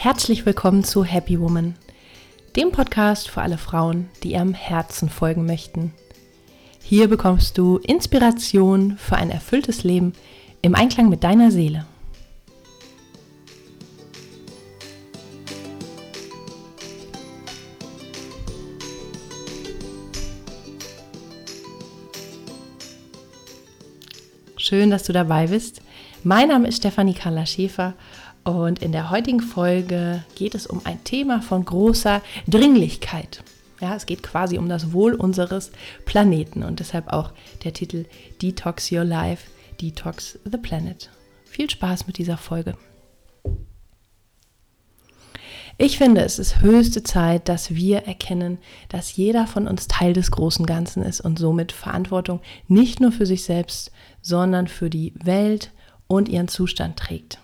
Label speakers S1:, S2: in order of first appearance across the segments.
S1: Herzlich willkommen zu Happy Woman, dem Podcast für alle Frauen, die ihrem Herzen folgen möchten. Hier bekommst du Inspiration für ein erfülltes Leben im Einklang mit deiner Seele. Schön, dass du dabei bist. Mein Name ist Stefanie Carla Schäfer und in der heutigen Folge geht es um ein Thema von großer Dringlichkeit. Ja, es geht quasi um das Wohl unseres Planeten und deshalb auch der Titel Detox Your Life, Detox the Planet. Viel Spaß mit dieser Folge. Ich finde, es ist höchste Zeit, dass wir erkennen, dass jeder von uns Teil des großen Ganzen ist und somit Verantwortung nicht nur für sich selbst, sondern für die Welt und ihren Zustand trägt.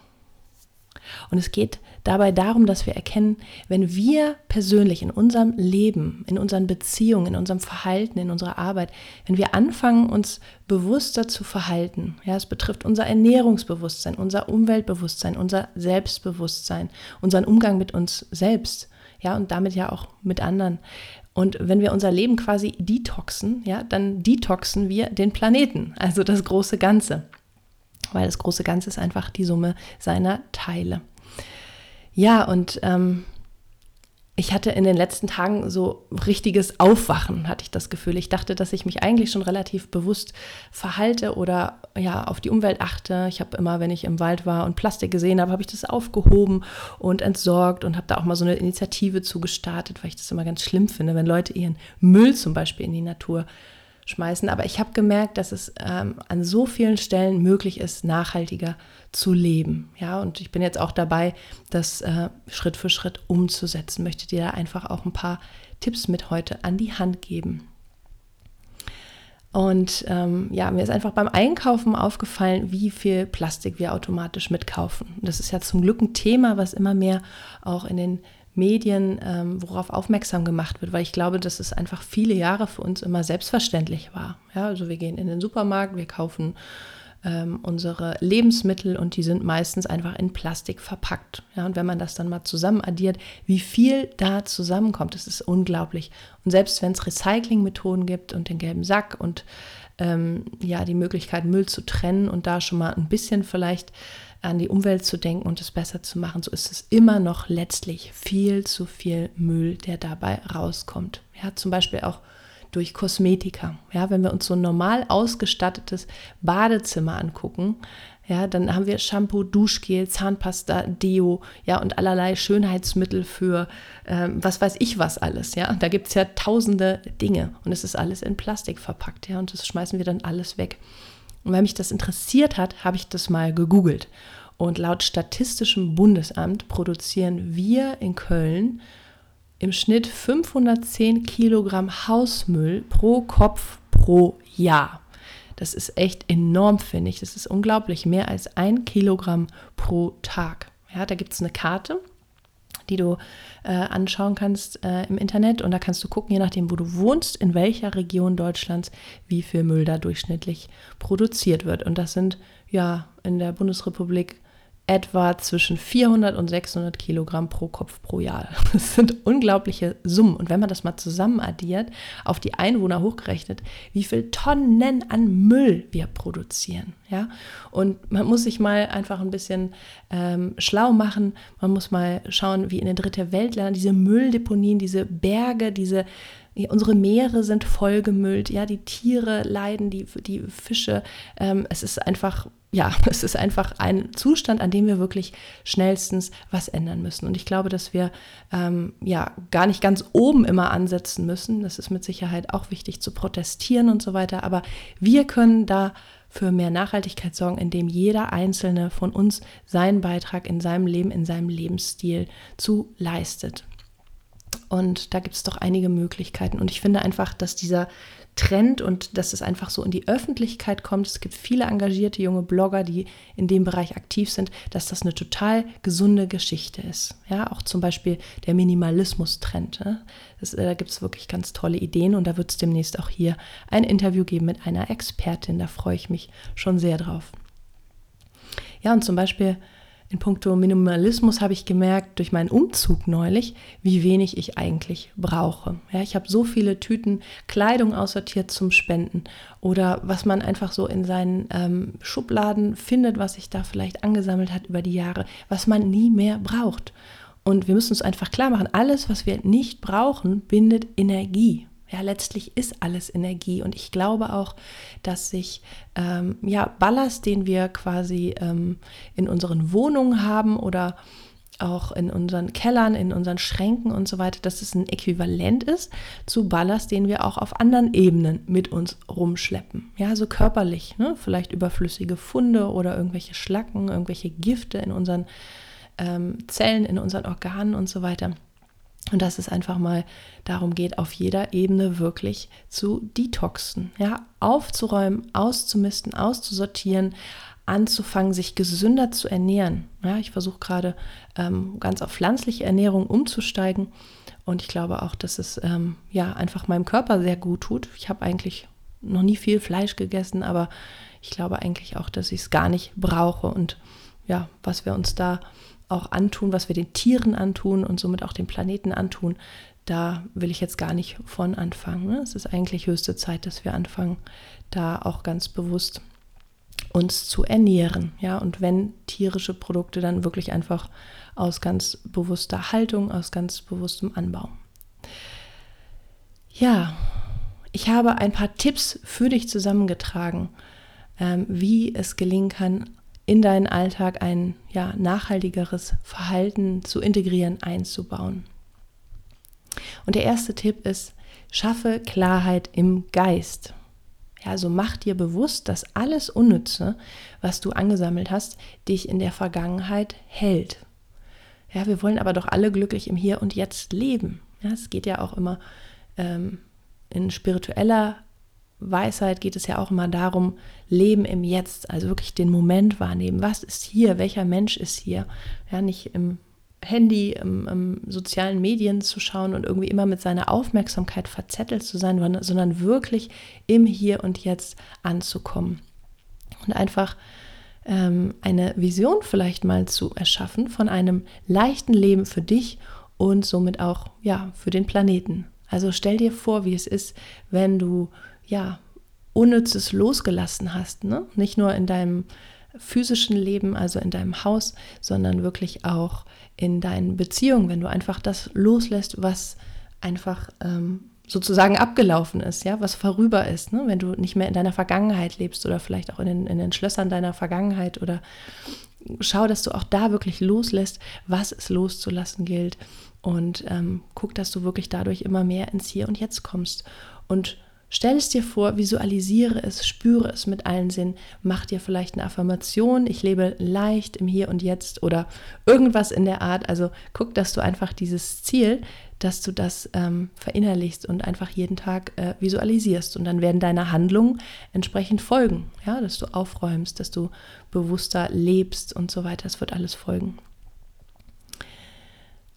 S1: Und es geht dabei darum, dass wir erkennen, wenn wir persönlich in unserem Leben, in unseren Beziehungen, in unserem Verhalten, in unserer Arbeit, wenn wir anfangen, uns bewusster zu verhalten, ja, es betrifft unser Ernährungsbewusstsein, unser Umweltbewusstsein, unser Selbstbewusstsein, unseren Umgang mit uns selbst, ja, und damit ja auch mit anderen. Und wenn wir unser Leben quasi detoxen, ja, dann detoxen wir den Planeten, also das große Ganze weil das große Ganze ist einfach die Summe seiner Teile. Ja, und ähm, ich hatte in den letzten Tagen so richtiges Aufwachen, hatte ich das Gefühl. Ich dachte, dass ich mich eigentlich schon relativ bewusst verhalte oder ja auf die Umwelt achte. Ich habe immer, wenn ich im Wald war und Plastik gesehen habe, habe ich das aufgehoben und entsorgt und habe da auch mal so eine Initiative zugestartet, weil ich das immer ganz schlimm finde, wenn Leute ihren Müll zum Beispiel in die Natur schmeißen. Aber ich habe gemerkt, dass es ähm, an so vielen Stellen möglich ist, nachhaltiger zu leben. Ja, und ich bin jetzt auch dabei, das äh, Schritt für Schritt umzusetzen. Möchte dir da einfach auch ein paar Tipps mit heute an die Hand geben. Und ähm, ja, mir ist einfach beim Einkaufen aufgefallen, wie viel Plastik wir automatisch mitkaufen. Das ist ja zum Glück ein Thema, was immer mehr auch in den Medien, ähm, worauf aufmerksam gemacht wird, weil ich glaube, dass es einfach viele Jahre für uns immer selbstverständlich war. Ja, also wir gehen in den Supermarkt, wir kaufen ähm, unsere Lebensmittel und die sind meistens einfach in Plastik verpackt. Ja, und wenn man das dann mal zusammen addiert, wie viel da zusammenkommt, das ist unglaublich. Und selbst wenn es Recyclingmethoden gibt und den gelben Sack und ähm, ja die Möglichkeit, Müll zu trennen und da schon mal ein bisschen vielleicht an die Umwelt zu denken und es besser zu machen, so ist es immer noch letztlich viel zu viel Müll, der dabei rauskommt. Ja, zum Beispiel auch durch Kosmetika. Ja, wenn wir uns so ein normal ausgestattetes Badezimmer angucken, ja, dann haben wir Shampoo, Duschgel, Zahnpasta, Deo, ja, und allerlei Schönheitsmittel für ähm, was weiß ich was alles, ja. Da gibt es ja tausende Dinge und es ist alles in Plastik verpackt, ja, und das schmeißen wir dann alles weg. Und weil mich das interessiert hat, habe ich das mal gegoogelt. Und laut Statistischem Bundesamt produzieren wir in Köln im Schnitt 510 Kilogramm Hausmüll pro Kopf pro Jahr. Das ist echt enorm, finde ich. Das ist unglaublich. Mehr als ein Kilogramm pro Tag. Ja, da gibt es eine Karte die du äh, anschauen kannst äh, im Internet. Und da kannst du gucken, je nachdem, wo du wohnst, in welcher Region Deutschlands, wie viel Müll da durchschnittlich produziert wird. Und das sind ja in der Bundesrepublik etwa zwischen 400 und 600 Kilogramm pro Kopf pro Jahr. Das sind unglaubliche Summen. Und wenn man das mal zusammen addiert, auf die Einwohner hochgerechnet, wie viel Tonnen an Müll wir produzieren. Ja? Und man muss sich mal einfach ein bisschen ähm, schlau machen. Man muss mal schauen, wie in den Dritte Weltländern diese Mülldeponien, diese Berge, diese unsere Meere sind vollgemüllt, ja, die Tiere leiden, die, die Fische. Ähm, es ist einfach ja, es ist einfach ein Zustand, an dem wir wirklich schnellstens was ändern müssen. Und ich glaube, dass wir ähm, ja gar nicht ganz oben immer ansetzen müssen. Das ist mit Sicherheit auch wichtig zu protestieren und so weiter. Aber wir können da für mehr Nachhaltigkeit sorgen, indem jeder Einzelne von uns seinen Beitrag in seinem Leben, in seinem Lebensstil zu leistet. Und da gibt es doch einige Möglichkeiten. Und ich finde einfach, dass dieser Trend und dass es einfach so in die Öffentlichkeit kommt. Es gibt viele engagierte junge Blogger, die in dem Bereich aktiv sind, dass das eine total gesunde Geschichte ist. Ja, auch zum Beispiel der Minimalismus-Trend. Ne? Das, äh, da gibt es wirklich ganz tolle Ideen und da wird es demnächst auch hier ein Interview geben mit einer Expertin. Da freue ich mich schon sehr drauf. Ja, und zum Beispiel in puncto Minimalismus habe ich gemerkt durch meinen Umzug neulich, wie wenig ich eigentlich brauche. Ja, ich habe so viele Tüten Kleidung aussortiert zum Spenden oder was man einfach so in seinen ähm, Schubladen findet, was sich da vielleicht angesammelt hat über die Jahre, was man nie mehr braucht. Und wir müssen uns einfach klar machen, alles, was wir nicht brauchen, bindet Energie. Ja, letztlich ist alles Energie und ich glaube auch, dass sich ähm, ja Ballast, den wir quasi ähm, in unseren Wohnungen haben oder auch in unseren Kellern, in unseren Schränken und so weiter, dass es ein Äquivalent ist zu Ballast, den wir auch auf anderen Ebenen mit uns rumschleppen. Ja, so körperlich, ne? vielleicht überflüssige Funde oder irgendwelche Schlacken, irgendwelche Gifte in unseren ähm, Zellen, in unseren Organen und so weiter. Und dass es einfach mal darum geht, auf jeder Ebene wirklich zu detoxen, ja, aufzuräumen, auszumisten, auszusortieren, anzufangen, sich gesünder zu ernähren. Ja, ich versuche gerade ähm, ganz auf pflanzliche Ernährung umzusteigen und ich glaube auch, dass es ähm, ja einfach meinem Körper sehr gut tut. Ich habe eigentlich noch nie viel Fleisch gegessen, aber ich glaube eigentlich auch, dass ich es gar nicht brauche und ja, was wir uns da auch antun, was wir den Tieren antun und somit auch dem Planeten antun, da will ich jetzt gar nicht von anfangen. Ne? Es ist eigentlich höchste Zeit, dass wir anfangen, da auch ganz bewusst uns zu ernähren. Ja, und wenn tierische Produkte, dann wirklich einfach aus ganz bewusster Haltung, aus ganz bewusstem Anbau. Ja, ich habe ein paar Tipps für dich zusammengetragen, ähm, wie es gelingen kann, in deinen Alltag ein ja, nachhaltigeres Verhalten zu integrieren, einzubauen. Und der erste Tipp ist, schaffe Klarheit im Geist. Ja, also mach dir bewusst, dass alles Unnütze, was du angesammelt hast, dich in der Vergangenheit hält. Ja, wir wollen aber doch alle glücklich im Hier und Jetzt leben. Ja, es geht ja auch immer ähm, in spiritueller Weisheit geht es ja auch immer darum, Leben im Jetzt, also wirklich den Moment wahrnehmen. Was ist hier? Welcher Mensch ist hier? Ja, nicht im Handy, im, im sozialen Medien zu schauen und irgendwie immer mit seiner Aufmerksamkeit verzettelt zu sein, sondern wirklich im Hier und Jetzt anzukommen. Und einfach ähm, eine Vision vielleicht mal zu erschaffen von einem leichten Leben für dich und somit auch ja für den Planeten. Also stell dir vor, wie es ist, wenn du ja, Unnützes losgelassen hast. Ne? Nicht nur in deinem physischen Leben, also in deinem Haus, sondern wirklich auch in deinen Beziehungen, wenn du einfach das loslässt, was einfach ähm, sozusagen abgelaufen ist, ja, was vorüber ist, ne? wenn du nicht mehr in deiner Vergangenheit lebst oder vielleicht auch in den, in den Schlössern deiner Vergangenheit oder schau, dass du auch da wirklich loslässt, was es loszulassen gilt und ähm, guck, dass du wirklich dadurch immer mehr ins Hier und Jetzt kommst und Stell es dir vor, visualisiere es, spüre es mit allen Sinnen, mach dir vielleicht eine Affirmation, ich lebe leicht im Hier und Jetzt oder irgendwas in der Art. Also guck, dass du einfach dieses Ziel, dass du das ähm, verinnerlichst und einfach jeden Tag äh, visualisierst. Und dann werden deine Handlungen entsprechend folgen. Ja, dass du aufräumst, dass du bewusster lebst und so weiter. Es wird alles folgen.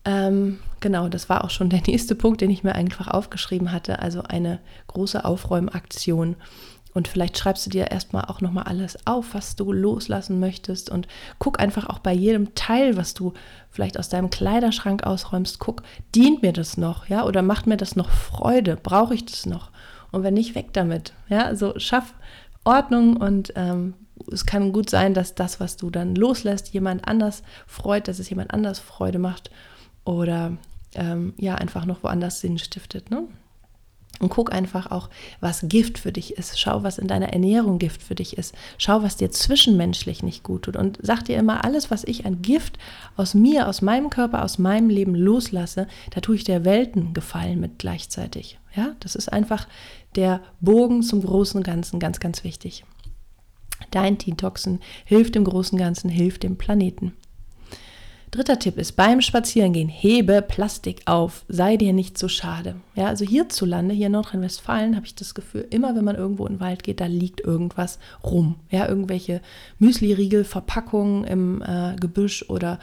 S1: Ähm, genau, das war auch schon der nächste Punkt, den ich mir einfach aufgeschrieben hatte. Also eine große Aufräumaktion. Und vielleicht schreibst du dir erstmal auch nochmal alles auf, was du loslassen möchtest. Und guck einfach auch bei jedem Teil, was du vielleicht aus deinem Kleiderschrank ausräumst, guck, dient mir das noch? Ja, oder macht mir das noch Freude? Brauche ich das noch? Und wenn nicht, weg damit. Ja, also schaff Ordnung und ähm, es kann gut sein, dass das, was du dann loslässt, jemand anders freut, dass es jemand anders Freude macht oder ähm, ja, einfach noch woanders Sinn stiftet. Ne? Und guck einfach auch, was Gift für dich ist. Schau, was in deiner Ernährung Gift für dich ist. Schau, was dir zwischenmenschlich nicht gut tut. Und sag dir immer, alles, was ich an Gift aus mir, aus meinem Körper, aus meinem Leben loslasse, da tue ich der Welten Gefallen mit gleichzeitig. Ja, das ist einfach der Bogen zum großen Ganzen ganz, ganz wichtig. Dein Detoxen hilft dem großen Ganzen, hilft dem Planeten. Dritter Tipp ist beim Spazierengehen, hebe Plastik auf, sei dir nicht so schade. Ja, also hierzulande, hier in Nordrhein-Westfalen, habe ich das Gefühl, immer wenn man irgendwo in den Wald geht, da liegt irgendwas rum. Ja, irgendwelche Müsli-Riegel, Verpackungen im äh, Gebüsch oder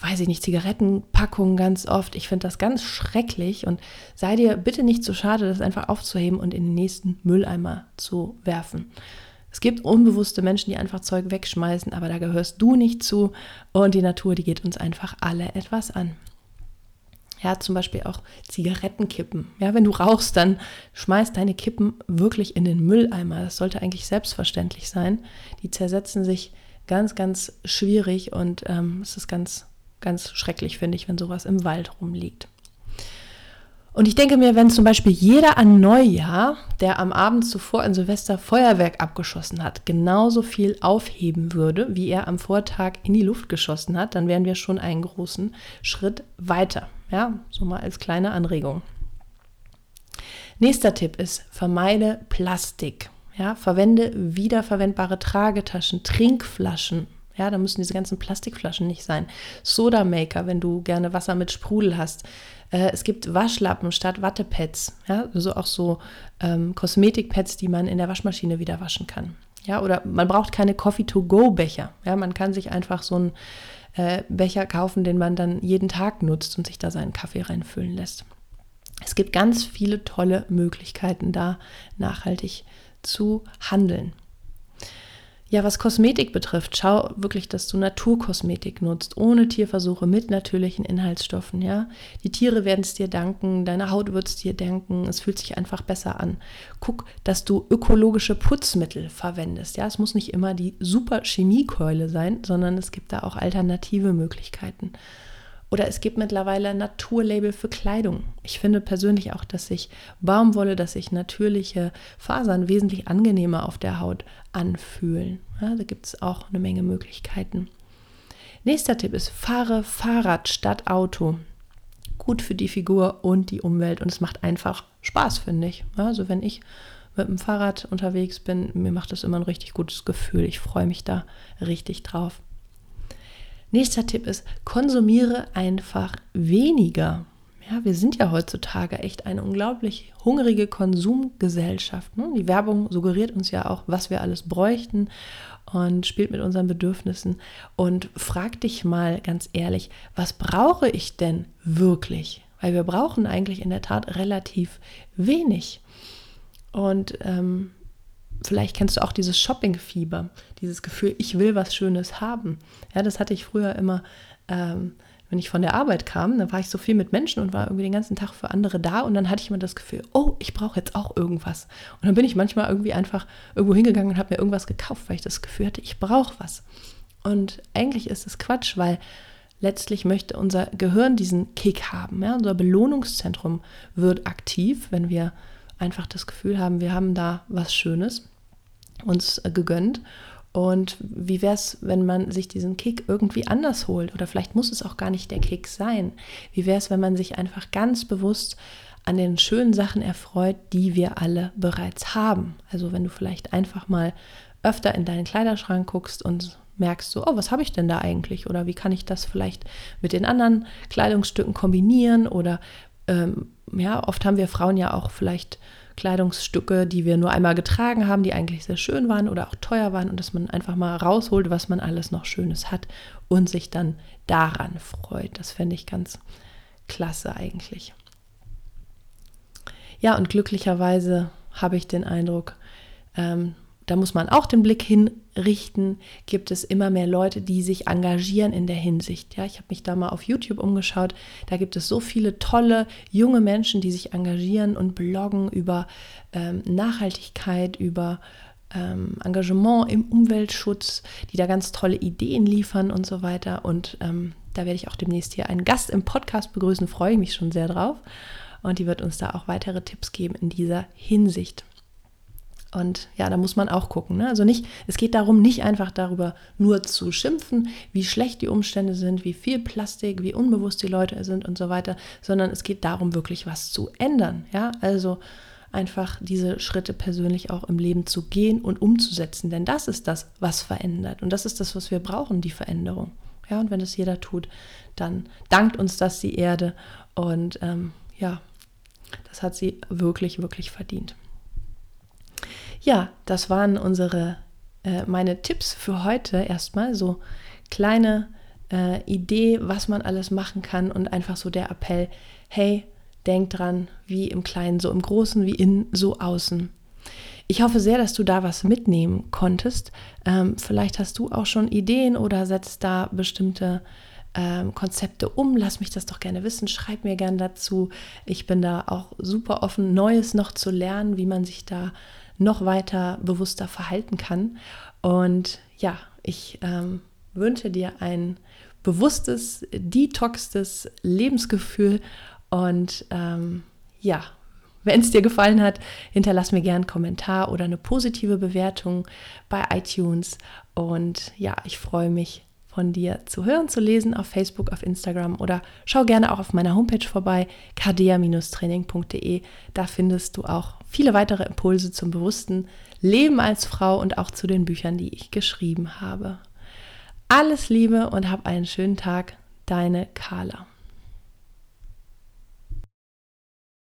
S1: weiß ich nicht, Zigarettenpackungen ganz oft. Ich finde das ganz schrecklich und sei dir bitte nicht so schade, das einfach aufzuheben und in den nächsten Mülleimer zu werfen. Es gibt unbewusste Menschen, die einfach Zeug wegschmeißen, aber da gehörst du nicht zu und die Natur, die geht uns einfach alle etwas an. Ja, zum Beispiel auch Zigarettenkippen. Ja, wenn du rauchst, dann schmeiß deine Kippen wirklich in den Mülleimer. Das sollte eigentlich selbstverständlich sein. Die zersetzen sich ganz, ganz schwierig und ähm, es ist ganz, ganz schrecklich, finde ich, wenn sowas im Wald rumliegt. Und ich denke mir, wenn zum Beispiel jeder an Neujahr, der am Abend zuvor in Silvester Feuerwerk abgeschossen hat, genauso viel aufheben würde, wie er am Vortag in die Luft geschossen hat, dann wären wir schon einen großen Schritt weiter. Ja, so mal als kleine Anregung. Nächster Tipp ist, vermeide Plastik. Ja, verwende wiederverwendbare Tragetaschen, Trinkflaschen. Ja, da müssen diese ganzen Plastikflaschen nicht sein. Soda Maker, wenn du gerne Wasser mit Sprudel hast. Äh, es gibt Waschlappen statt Wattepads. Ja, also auch so ähm, Kosmetikpads, die man in der Waschmaschine wieder waschen kann. Ja, oder man braucht keine Coffee-to-go-Becher. Ja, man kann sich einfach so einen äh, Becher kaufen, den man dann jeden Tag nutzt und sich da seinen Kaffee reinfüllen lässt. Es gibt ganz viele tolle Möglichkeiten, da nachhaltig zu handeln. Ja, was Kosmetik betrifft, schau wirklich, dass du Naturkosmetik nutzt, ohne Tierversuche, mit natürlichen Inhaltsstoffen, ja. Die Tiere werden es dir danken, deine Haut wird es dir danken, es fühlt sich einfach besser an. Guck, dass du ökologische Putzmittel verwendest, ja. Es muss nicht immer die super Chemiekeule sein, sondern es gibt da auch alternative Möglichkeiten. Oder es gibt mittlerweile Naturlabel für Kleidung. Ich finde persönlich auch, dass sich Baumwolle, dass sich natürliche Fasern wesentlich angenehmer auf der Haut anfühlen. Ja, da gibt es auch eine Menge Möglichkeiten. Nächster Tipp ist, fahre Fahrrad statt Auto. Gut für die Figur und die Umwelt und es macht einfach Spaß, finde ich. Also wenn ich mit dem Fahrrad unterwegs bin, mir macht das immer ein richtig gutes Gefühl. Ich freue mich da richtig drauf. Nächster Tipp ist, konsumiere einfach weniger. Ja, wir sind ja heutzutage echt eine unglaublich hungrige Konsumgesellschaft. Ne? Die Werbung suggeriert uns ja auch, was wir alles bräuchten und spielt mit unseren Bedürfnissen. Und frag dich mal ganz ehrlich, was brauche ich denn wirklich? Weil wir brauchen eigentlich in der Tat relativ wenig. Und ähm, vielleicht kennst du auch dieses Shopping-Fieber, dieses Gefühl, ich will was Schönes haben. Ja, das hatte ich früher immer, ähm, wenn ich von der Arbeit kam, dann war ich so viel mit Menschen und war irgendwie den ganzen Tag für andere da und dann hatte ich immer das Gefühl, oh, ich brauche jetzt auch irgendwas. Und dann bin ich manchmal irgendwie einfach irgendwo hingegangen und habe mir irgendwas gekauft, weil ich das Gefühl hatte, ich brauche was. Und eigentlich ist es Quatsch, weil letztlich möchte unser Gehirn diesen Kick haben. Ja? Unser Belohnungszentrum wird aktiv, wenn wir einfach das Gefühl haben, wir haben da was Schönes uns äh, gegönnt. Und wie wäre es, wenn man sich diesen Kick irgendwie anders holt? Oder vielleicht muss es auch gar nicht der Kick sein. Wie wäre es, wenn man sich einfach ganz bewusst an den schönen Sachen erfreut, die wir alle bereits haben? Also wenn du vielleicht einfach mal öfter in deinen Kleiderschrank guckst und merkst so, oh, was habe ich denn da eigentlich? Oder wie kann ich das vielleicht mit den anderen Kleidungsstücken kombinieren? Oder ähm, ja, oft haben wir Frauen ja auch vielleicht Kleidungsstücke, die wir nur einmal getragen haben, die eigentlich sehr schön waren oder auch teuer waren und dass man einfach mal rausholt, was man alles noch Schönes hat und sich dann daran freut. Das fände ich ganz klasse eigentlich. Ja, und glücklicherweise habe ich den Eindruck, ähm, da muss man auch den Blick hinrichten, gibt es immer mehr Leute, die sich engagieren in der Hinsicht. Ja, ich habe mich da mal auf YouTube umgeschaut. Da gibt es so viele tolle junge Menschen, die sich engagieren und bloggen über ähm, Nachhaltigkeit, über ähm, Engagement im Umweltschutz, die da ganz tolle Ideen liefern und so weiter. Und ähm, da werde ich auch demnächst hier einen Gast im Podcast begrüßen, freue ich mich schon sehr drauf. Und die wird uns da auch weitere Tipps geben in dieser Hinsicht. Und ja, da muss man auch gucken. Ne? Also nicht, es geht darum, nicht einfach darüber nur zu schimpfen, wie schlecht die Umstände sind, wie viel Plastik, wie unbewusst die Leute sind und so weiter, sondern es geht darum, wirklich was zu ändern. Ja, also einfach diese Schritte persönlich auch im Leben zu gehen und umzusetzen. Denn das ist das, was verändert. Und das ist das, was wir brauchen, die Veränderung. Ja, und wenn das jeder tut, dann dankt uns das die Erde. Und ähm, ja, das hat sie wirklich, wirklich verdient. Ja, das waren unsere, äh, meine Tipps für heute erstmal. So kleine äh, Idee, was man alles machen kann und einfach so der Appell, hey, denk dran, wie im Kleinen, so im Großen, wie innen, so außen. Ich hoffe sehr, dass du da was mitnehmen konntest. Ähm, vielleicht hast du auch schon Ideen oder setzt da bestimmte ähm, Konzepte um. Lass mich das doch gerne wissen. Schreib mir gerne dazu. Ich bin da auch super offen, Neues noch zu lernen, wie man sich da noch weiter bewusster verhalten kann. Und ja, ich ähm, wünsche dir ein bewusstes, detoxtes Lebensgefühl und ähm, ja, wenn es dir gefallen hat, hinterlass mir gerne einen Kommentar oder eine positive Bewertung bei iTunes. Und ja, ich freue mich von dir zu hören, zu lesen auf Facebook, auf Instagram oder schau gerne auch auf meiner Homepage vorbei, kardea-training.de. Da findest du auch viele weitere Impulse zum bewussten Leben als Frau und auch zu den Büchern, die ich geschrieben habe. Alles Liebe und hab einen schönen Tag, deine Carla.